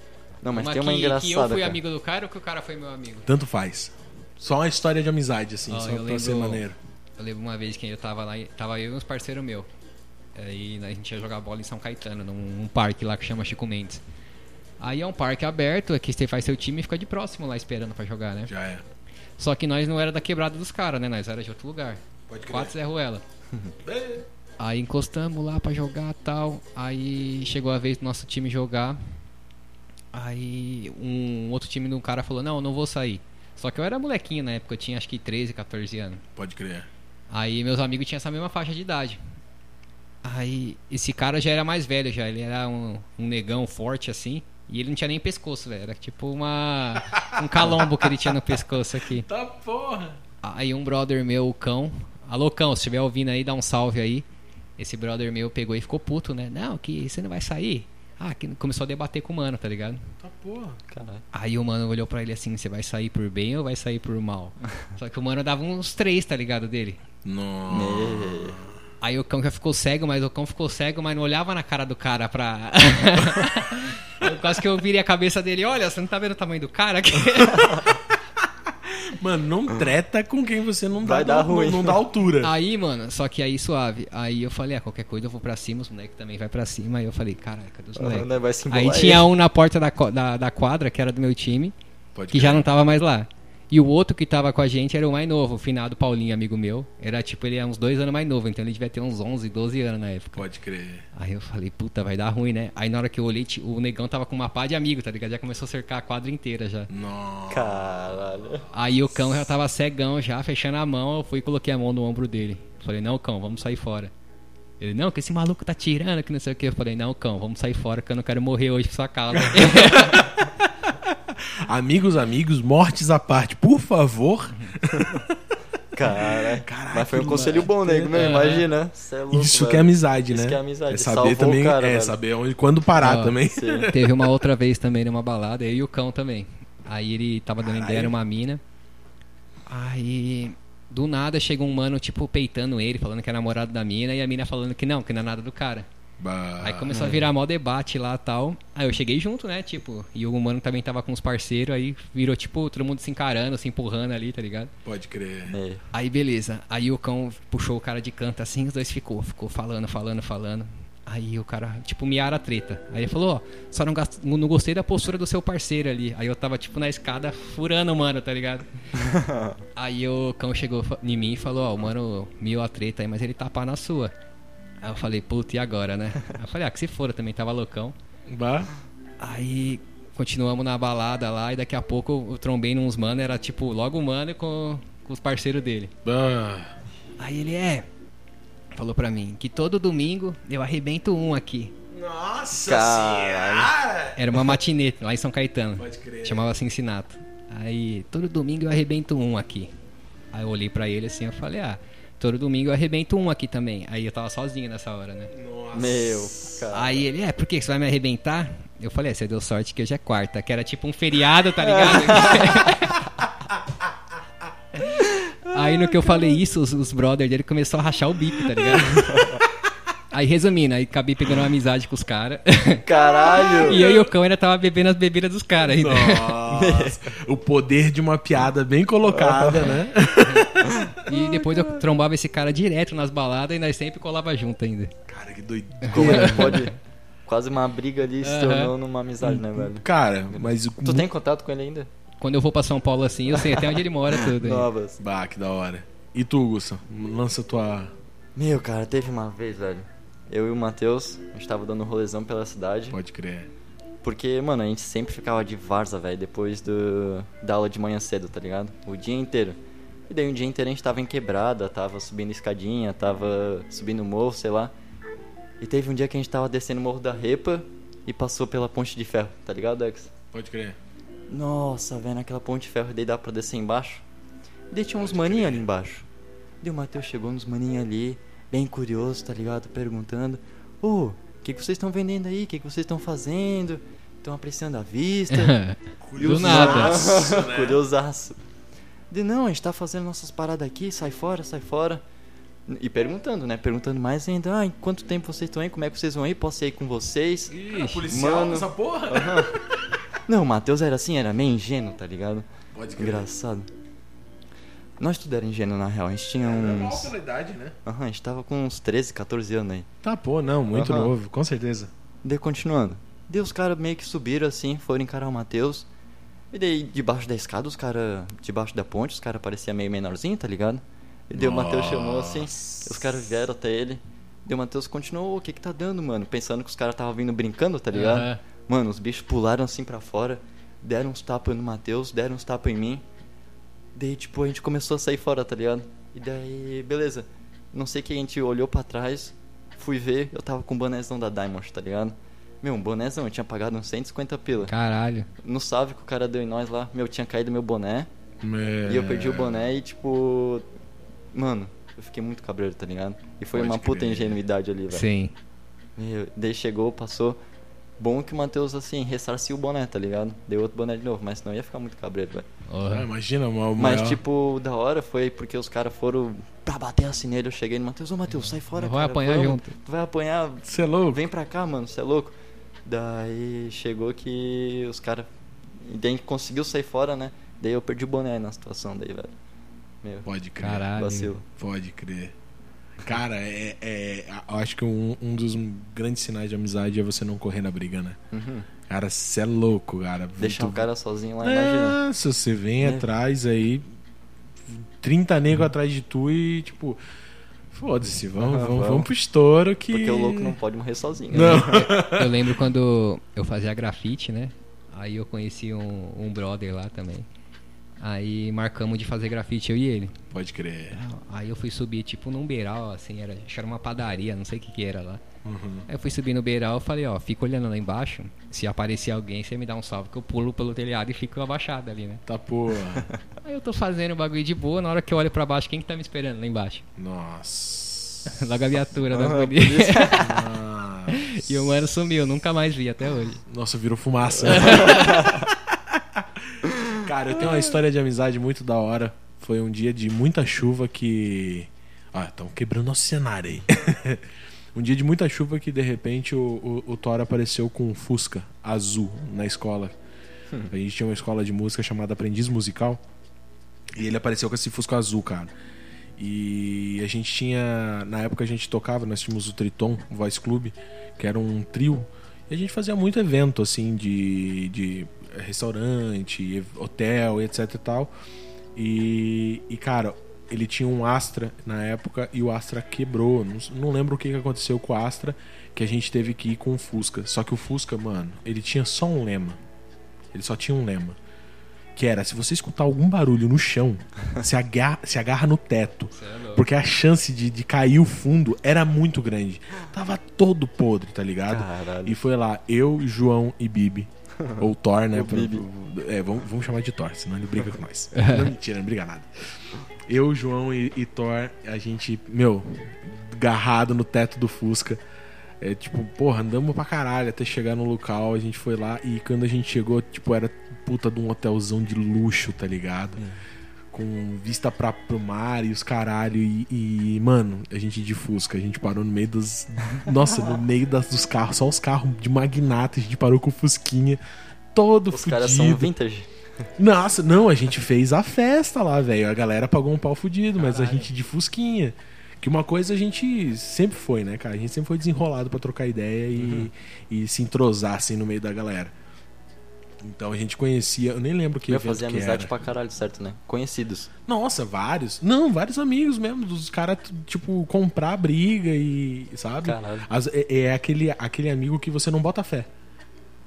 Não, mas tem uma que, engraçada. que eu fui cara. amigo do cara ou que o cara foi meu amigo? Tanto faz. Só uma história de amizade, assim, Ó, só pra lembro- ser maneiro. Eu lembro uma vez que eu tava lá, tava eu e uns parceiros meus. Aí a gente ia jogar bola em São Caetano, num, num parque lá que chama Chico Mendes. Aí é um parque aberto, aqui você faz seu time e fica de próximo lá esperando pra jogar, né? Já é. Só que nós não era da quebrada dos caras, né? Nós era de outro lugar. Pode crer. Quatro Zé Ruela. Aí encostamos lá pra jogar tal. Aí chegou a vez do nosso time jogar. Aí um outro time do cara falou: Não, eu não vou sair. Só que eu era molequinho na época, eu tinha acho que 13, 14 anos. Pode crer. Aí meus amigos tinham essa mesma faixa de idade. Aí esse cara já era mais velho já, ele era um, um negão forte assim. E ele não tinha nem pescoço, velho. Era tipo uma. um calombo que ele tinha no pescoço aqui. Tá porra! Aí um brother meu, o cão. Alô, cão, se estiver ouvindo aí, dá um salve aí. Esse brother meu pegou e ficou puto, né? Não, que você não vai sair. Ah, que começou a debater com o mano, tá ligado? Tá porra. Caralho. Aí o mano olhou pra ele assim: você vai sair por bem ou vai sair por mal? Só que o mano dava uns três, tá ligado? Dele. Nossa. Me- Aí o cão já ficou cego, mas o cão ficou cego, mas não olhava na cara do cara pra. Eu Quase que eu virei a cabeça dele, olha, você não tá vendo o tamanho do cara aqui? Mano, não treta com quem você não dá, Vai dar não, ruim. não dá altura. Aí, mano, só que aí suave. Aí eu falei, ah, qualquer coisa eu vou pra cima, os moleques também vai pra cima. Aí eu falei, caraca, cadê os moleques? Né, vai se Aí embolar tinha aí. um na porta da, da, da quadra, que era do meu time, Pode que já não tava mais lá. E o outro que tava com a gente era o mais novo, o finado Paulinho, amigo meu. Era tipo, ele é uns dois anos mais novo, então ele devia ter uns 11, 12 anos na época. Pode crer. Aí eu falei, puta, vai dar ruim, né? Aí na hora que eu olhei, o negão tava com uma pá de amigo, tá ligado? Já começou a cercar a quadra inteira já. Nossa. Caralho. Aí o cão já tava cegão, já fechando a mão, eu fui e coloquei a mão no ombro dele. Falei, não, cão, vamos sair fora. Ele, não, que esse maluco tá tirando, que não sei o que. Eu falei, não, cão, vamos sair fora, que eu não quero morrer hoje por sua causa. Amigos, amigos, mortes à parte, por favor. Cara, Caralho, mas foi um conselho bom, nego, meu. Aham. Imagina. Cê é louco, Isso que é amizade, né? Isso que é amizade. É saber Salvou o também, cara, é velho. saber onde, quando parar Ó, também. Sim. Teve uma outra vez também numa balada, eu e o cão também. Aí ele tava dando Caralho. ideia, era uma mina. Aí, do nada, chegou um mano, tipo, peitando ele, falando que é namorado da mina, e a mina falando que não, que não é nada do cara. Bah. Aí começou a virar mó debate lá tal. Aí eu cheguei junto, né? Tipo, e o mano também tava com os parceiros, aí virou, tipo, todo mundo se encarando, se empurrando ali, tá ligado? Pode crer. Meio. Aí beleza. Aí o cão puxou o cara de canto assim, os dois ficou, ficou falando, falando, falando. Aí o cara, tipo, miara a treta. Aí ele falou, ó, só não, gast- não gostei da postura do seu parceiro ali. Aí eu tava, tipo, na escada furando o mano, tá ligado? aí o cão chegou em mim e falou, ó, o mano miou a treta aí, mas ele tá pá na sua. Aí eu falei, puta, e agora, né? Aí eu falei, ah, que se for, eu também tava loucão. Bah. Aí continuamos na balada lá e daqui a pouco eu trombei nos mano, era tipo logo o mano com, com os parceiros dele. Bah. Aí ele é. Falou pra mim que todo domingo eu arrebento um aqui. Nossa senhora! Era uma matinê lá em São Caetano. Pode crer. Chamava Cincinato. Aí todo domingo eu arrebento um aqui. Aí eu olhei pra ele assim eu falei, ah, todo domingo eu arrebento um aqui também. Aí eu tava sozinho nessa hora, né? Nossa. Meu, cara. Aí ele, é, por que você vai me arrebentar? Eu falei, é, você deu sorte que hoje é quarta, que era tipo um feriado, tá ligado? Aí no que eu falei isso, os, os brothers dele começaram a rachar o bico, tá ligado? Aí resumindo, aí acabei pegando uma amizade com os caras. Caralho! e eu e o cão ainda tava bebendo as bebidas dos caras ainda. Nossa, o poder de uma piada bem colocada, né? E depois eu trombava esse cara direto nas baladas e nós sempre colava junto ainda. Cara, que doido. Como é que pode. Quase uma briga ali se tornou numa amizade, né, velho? Cara, mas o. Tu tem contato com ele ainda? Quando eu vou pra São Paulo assim, eu sei até onde ele mora tudo. Novas. Bah, que da hora. E tu, Gustavo? Lança tua. Meu, cara, teve uma vez, velho. Eu e o Matheus, a gente tava dando um rolezão pela cidade. Pode crer. Porque, mano, a gente sempre ficava de Varza, velho, depois do, da aula de manhã cedo, tá ligado? O dia inteiro. E daí um dia inteiro a gente tava em quebrada, tava subindo escadinha, tava subindo morro, sei lá. E teve um dia que a gente tava descendo o morro da Repa e passou pela ponte de ferro, tá ligado, Dex? Pode crer. Nossa, velho, naquela ponte de ferro, daí dá pra descer embaixo. E daí tinha uns maninhos ali embaixo. Daí o Matheus chegou nos maninhos ali, bem curioso, tá ligado? Perguntando: Ô, o que, que vocês estão vendendo aí? O que, que vocês estão fazendo? Estão apreciando a vista? Do nada. né? Curiosaço. De não, a gente tá fazendo nossas paradas aqui, sai fora, sai fora. E perguntando, né? Perguntando mais ainda: Ah, em quanto tempo vocês estão aí? Como é que vocês vão aí? Posso ir com vocês? Ih, policial Mano. essa porra? Não, o Matheus era assim, era meio ingênuo, tá ligado? Pode crer. Engraçado. Nós tudo era ingênuo na real, a gente tinha Normal uns. pela idade, né? Aham, a gente tava com uns 13, 14 anos aí. Tá, pô, não, muito Aham. novo, com certeza. Daí continuando. Daí os caras meio que subiram assim, foram encarar o Matheus. E daí debaixo da escada, os caras. Debaixo da ponte, os caras pareciam meio menorzinho, tá ligado? E daí o Matheus chamou assim, os caras vieram até ele. Daí o Matheus continuou, o que que tá dando, mano? Pensando que os caras estavam vindo brincando, tá ligado? Aham. Mano, os bichos pularam assim pra fora, deram uns tapas no Matheus, deram uns tapas em mim. Daí, tipo, a gente começou a sair fora, tá ligado? E daí, beleza. Não sei que a gente olhou pra trás, fui ver, eu tava com o bonézão da Diamond, tá ligado? Meu, um bonézão, eu tinha pagado uns 150 pila. Caralho. No salve que o cara deu em nós lá, meu, tinha caído meu boné. É... E eu perdi o boné e, tipo. Mano, eu fiquei muito cabreiro, tá ligado? E foi Pode uma puta crer. ingenuidade ali, velho. Sim. Meu, daí chegou, passou. Bom que o Matheus, assim, ressarciu o boné, tá ligado? Deu outro boné de novo, mas senão ia ficar muito cabreiro, velho. Ah, Porra. imagina, uma, Mas, maior- tipo, da hora foi porque os caras foram pra bater assim nele. Eu cheguei no Matheus, ô Matheus, sai fora, Vai cara. apanhar vamos. junto. Tu vai apanhar, Você é louco? vem pra cá, mano, você é louco. Daí chegou que os caras. E daí conseguiu sair fora, né? Daí eu perdi o boné na situação daí, velho. Meu, Pode crer. Caralho. vacilo. Pode crer. Cara, é, é- eu acho que um, um dos grandes sinais de amizade é você não correr na briga, né? Uhum. Cara, você é louco, cara. Deixar o cara sozinho lá, imagina. É, se você vem É. atrás aí, 30 negros atrás de tu e, tipo, foda-se, vamos, vamos, vamos. vamos pro estouro que. Porque o louco não pode morrer sozinho. Não. né? Eu lembro quando eu fazia grafite, né? Aí eu conheci um, um brother lá também. Aí marcamos de fazer grafite eu e ele. Pode crer. Aí eu fui subir tipo num beiral, assim, era, acho que era uma padaria, não sei o que que era lá. Uhum. Aí eu fui subir no beiral e falei, ó, fica olhando lá embaixo. Se aparecer alguém, você me dá um salve que eu pulo pelo telhado e fico abaixado ali, né? Tá porra. Aí eu tô fazendo o bagulho de boa, na hora que eu olho pra baixo, quem que tá me esperando lá embaixo? Nossa. Logo a viatura da Ah, polícia. Nossa. E o mano sumiu, nunca mais vi até hoje. Nossa, virou fumaça. Cara, eu tenho uma história de amizade muito da hora. Foi um dia de muita chuva que. Ah, estão quebrando nosso cenário aí. um dia de muita chuva que de repente o, o, o Thor apareceu com um Fusca azul na escola. A gente tinha uma escola de música chamada Aprendiz Musical. E ele apareceu com esse Fusca azul, cara. E a gente tinha. Na época a gente tocava, nós tínhamos o Triton Voice Club, que era um trio. E a gente fazia muito evento, assim, de, de restaurante, hotel, etc e tal. E, e, cara, ele tinha um Astra na época e o Astra quebrou. Não, não lembro o que que aconteceu com o Astra, que a gente teve que ir com o Fusca. Só que o Fusca, mano, ele tinha só um lema. Ele só tinha um lema. Que era, se você escutar algum barulho no chão, se agarra, se agarra no teto. Porque a chance de, de cair o fundo era muito grande. Tava todo podre, tá ligado? Caralho. E foi lá, eu, João e Bibi. Ou Thor, né? Pro- pro- é, vamos, vamos chamar de Thor, senão ele briga com nós. não, mentira, não briga nada. Eu, João e, e Thor, a gente, meu, agarrado no teto do Fusca. É, tipo, porra, andamos pra caralho até chegar no local. A gente foi lá e quando a gente chegou, tipo, era puta de um hotelzão de luxo, tá ligado? Com vista pra, pro mar e os caralho. E, e, mano, a gente de Fusca, a gente parou no meio dos. Nossa, no meio das, dos carros, só os carros de magnata, a gente parou com o Fusquinha. Todo Os fudido. caras são vintage. Nossa, não, a gente fez a festa lá, velho. A galera pagou um pau fudido, mas a Caralho. gente de Fusquinha. Que uma coisa a gente sempre foi, né, cara? A gente sempre foi desenrolado pra trocar ideia e, e se entrosar assim no meio da galera. Então a gente conhecia, eu nem lembro que Eu evento fazia que amizade era. pra caralho, certo, né? Conhecidos. Nossa, vários. Não, vários amigos mesmo, dos caras, tipo, comprar briga e, sabe? Caralho. As- é, é aquele, aquele amigo que você não bota fé.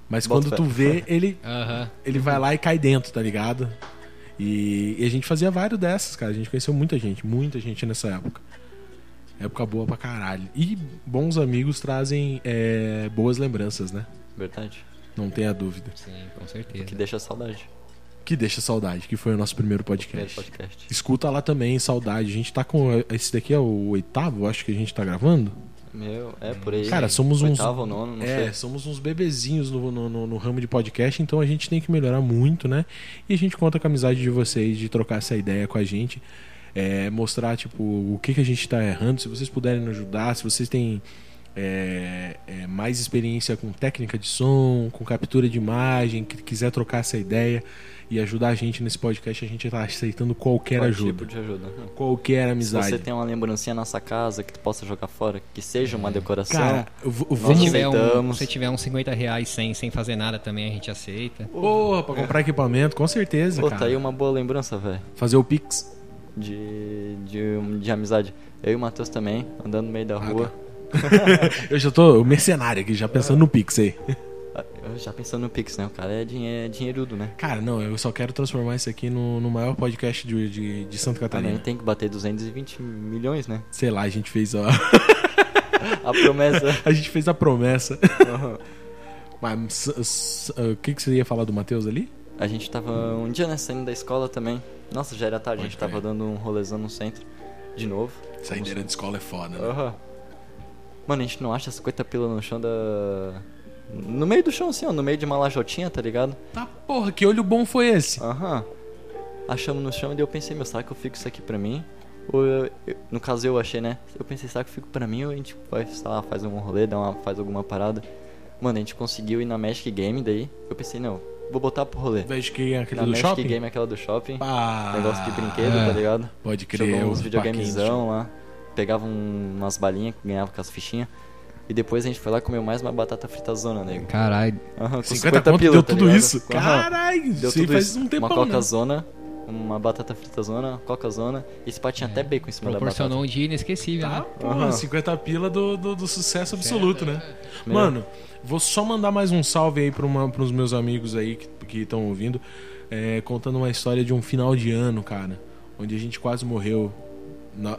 Mas Bota quando fé. tu vê, ele, Aham. ele vai lá e cai dentro, tá ligado? E, e a gente fazia vários dessas, cara. A gente conheceu muita gente, muita gente nessa época. Época boa pra caralho. E bons amigos trazem é, boas lembranças, né? Verdade. Não tenha dúvida. Sim, com certeza. Que deixa saudade. Que deixa saudade, que foi o nosso primeiro Primeiro podcast. podcast. Escuta lá também, saudade. A gente tá com. Esse daqui é o oitavo, acho que a gente tá gravando. Meu, é por aí. Cara, somos uns. Oitavo, nono, não é, sei. somos uns bebezinhos no, no, no- no ramo de podcast, então a gente tem que melhorar muito, né? E a gente conta com a amizade de vocês, de trocar essa ideia com a gente. é, mostrar, tipo, o que, que a gente tá errando. Se vocês puderem nos ajudar, se vocês têm é, é, mais experiência com técnica de som, com captura de imagem, que quiser trocar essa ideia e ajudar a gente nesse podcast, a gente tá aceitando qualquer Qual ajuda. tipo de ajuda. Qualquer Se amizade. você tem uma lembrancinha na sua casa que tu possa jogar fora, que seja uma decoração. Cara, eu Se tiver, um, se tiver uns 50 reais sem, sem fazer nada também, a gente aceita. Porra, pra comprar equipamento, com certeza, Pô, cara. tá aí uma boa lembrança, velho. Fazer o Pix. De, de, de amizade. Eu e o Matheus também, andando no meio da Ah, rua. Eu já tô mercenário aqui, já pensando no Pix aí. Eu já pensando no Pix, né? O cara é, dinhe é dinheirudo, né? Cara, não, eu só quero transformar isso aqui no, no maior podcast de, de, de Santa Ah, Catarina. nem tem que bater 220 milhões, né? Sei lá, a gente fez ó, A promessa. a gente fez a promessa. Aham. Mas o que, que você ia falar do Matheus ali? A gente tava um dia, né, saindo da escola também. Nossa, já era tarde, a Pode gente tava crer. dando um rolezão no centro. De novo. Saideira de escola é foda, né? Aham. Mano, a gente não acha 50 pila no chão da. No meio do chão, assim, ó, no meio de uma lajotinha, tá ligado? Tá porra, que olho bom foi esse? Aham. Achamos no chão e daí eu pensei, meu, será que eu fico isso aqui pra mim? Ou eu, eu- no caso eu achei, né? Eu pensei, será que eu fico pra mim ou a gente vai, sei lá, faz algum rolê, dá uma, faz alguma parada? Mano, a gente conseguiu ir na Magic Game daí. Eu pensei, não, vou botar pro rolê. Vejo que é aquele na do Magic shopping? Game, aquela do shopping. Ah, negócio de brinquedo, é. tá ligado? Pode crer. Jogou uns videogamezão lá. Pegava um- umas balinhas que ganhava com as fichinhas. E depois a gente foi lá e comeu mais uma batata frita zona, nego. Caralho. Aham, com 50 conto pila, deu tá tudo ligado? isso? Aham. Caralho, Deu tudo faz isso. um tempão, uma né? coca zona, uma batata frita zona, coca zona. E esse patinho até bacon em cima da Proporcionou batata. um dia inesquecível, Tá, né? porra, Aham. 50 pila do, do, do sucesso absoluto, né? Meu. Mano, vou só mandar mais um salve aí pra uma, pros meus amigos aí que estão ouvindo, é, contando uma história de um final de ano, cara, onde a gente quase morreu.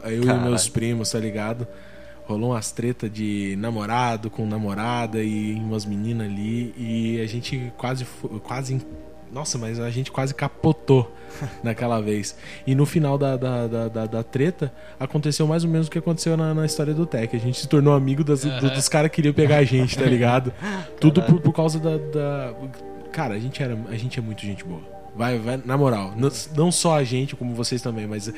Eu e meus primos, tá ligado? Rolou umas treta de namorado com namorada e umas meninas ali e a gente quase, quase nossa, mas a gente quase capotou naquela vez. E no final da, da, da, da- da treta, aconteceu mais ou menos o que aconteceu na, na história do Tech. A gente se tornou amigo das- do- Aham. dos caras que queriam pegar a gente, tá ligado? Tudo por, por causa da, da- Cara, a gente, era, a gente é muito gente boa. Vai, vai, na moral. Não, não só a gente, como vocês também, mas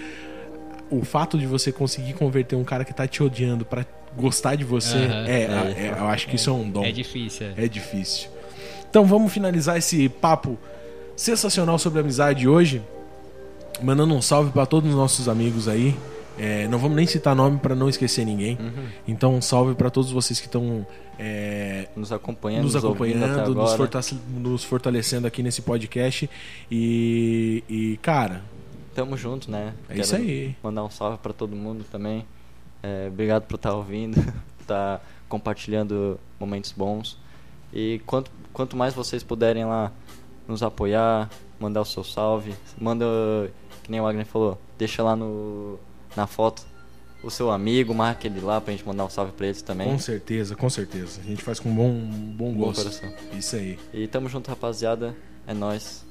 o fato de você conseguir converter um cara que tá te odiando pra gostar de você, Aham. é, É, é- eu acho que isso é um dom. É difícil. é. É difícil. Então vamos finalizar esse papo sensacional sobre amizade hoje, mandando um salve pra todos os nossos amigos aí. É, não vamos nem citar nome pra não esquecer ninguém. Uhum. Então um salve pra todos vocês que estão é, Nos acompanhando, nos acompanhando, nos fortalecendo aqui nesse podcast. E, e, cara, Tamo junto, né? é isso aí. Mandar um salve pra todo mundo também. É, obrigado por estar ouvindo, estar compartilhando momentos bons. E quanto, quanto mais vocês puderem lá nos apoiar, mandar o seu salve, manda, que nem o Wagner falou, deixa lá no, na foto o seu amigo, marca ele lá pra gente mandar um salve pra eles também. Com certeza, com certeza. A gente faz com bom, bom Bom gosto. coração. Isso aí. E tamo junto, rapaziada. É nóis.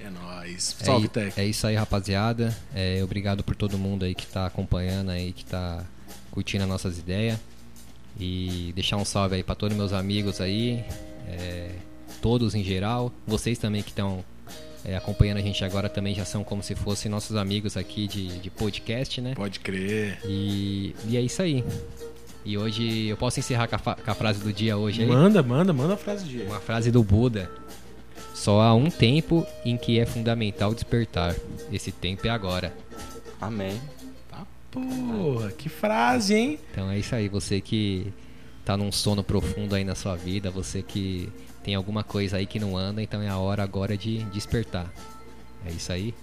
É nóis. É, Salve, i- Tech. é isso aí, rapaziada. É, obrigado por todo mundo aí que tá acompanhando aí, que tá curtindo as nossas ideias. E deixar um salve aí pra todos meus amigos aí, é, todos em geral. Vocês também que estão é, acompanhando a gente agora também já são como se fossem nossos amigos aqui de, de podcast, né? Pode crer. E, e é isso aí. E hoje eu posso encerrar com a, com a frase do dia hoje aí? Manda, manda, manda a frase de Uma frase do Buda. Só há um tempo em que é fundamental despertar. Esse tempo é agora. Amém. Tá, porra, que frase, hein? Então é isso aí, você que tá num sono profundo aí na sua vida, você que tem alguma coisa aí que não anda, então é a hora agora de despertar. É isso aí.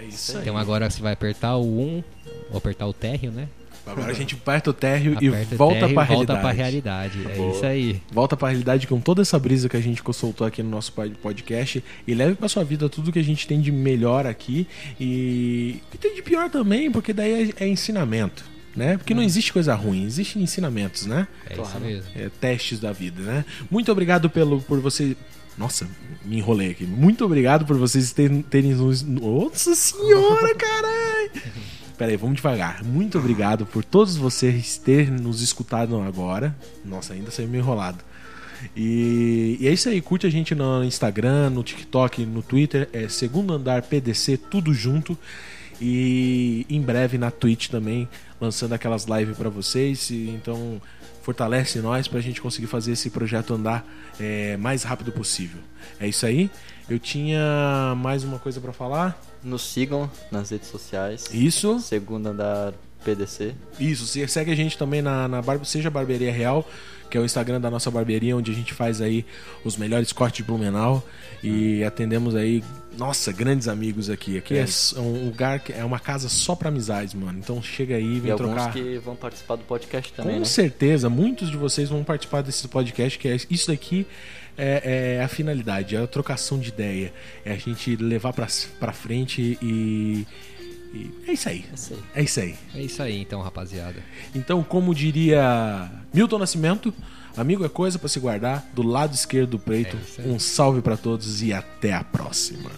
É isso aí. Então agora você vai apertar o 1, ou apertar o térreo, né? Agora a gente aperta o térreo Aperta e volta térreo pra e volta realidade. pra realidade. É Boa. isso aí. Volta pra realidade com toda essa brisa que a gente consultou aqui no nosso pod- podcast e leve pra sua vida tudo que a gente tem de melhor aqui e o que tem de pior também, porque daí é, é ensinamento, né? Porque não existe coisa ruim, existem ensinamentos, né? É isso Claro. mesmo. É, testes da vida, né? Muito obrigado pelo por você nossa, me enrolei aqui. Muito obrigado por vocês terem, terem nos. Nossa senhora, caralho! Pera aí, vamos devagar. Muito obrigado por todos vocês terem nos escutado agora. Nossa, ainda saiu meio enrolado. E, e é isso aí, curte a gente no Instagram, no TikTok, no Twitter, é Segundo Andar PDC, tudo junto. E em breve na Twitch também, lançando aquelas lives pra vocês. Então, fortalece nós pra gente conseguir fazer esse projeto andar é, mais rápido possível. É isso aí. Eu tinha mais uma coisa pra falar. Nos sigam nas redes sociais. Isso. Segundo andar PDC. Isso, se- segue a gente também na, na Bar- Seja Barbearia Real, que é o Instagram da nossa barbearia, onde a gente faz aí os melhores cortes de Blumenau e atendemos aí, nossa, grandes amigos aqui. Aqui é, É. um lugar, que é uma casa só pra amizades, mano. Então chega aí, E vem alguns trocar. que vão participar do podcast também, Com né? certeza, muitos de vocês vão participar desse podcast, que é isso daqui é, é a finalidade, é a trocação de ideia, é a gente levar pra, pra frente e, e é. É isso aí. É isso aí. É isso aí então, rapaziada. Então, como diria Milton Nascimento, amigo é coisa pra se guardar do lado esquerdo do peito. É um salve pra todos e até a próxima.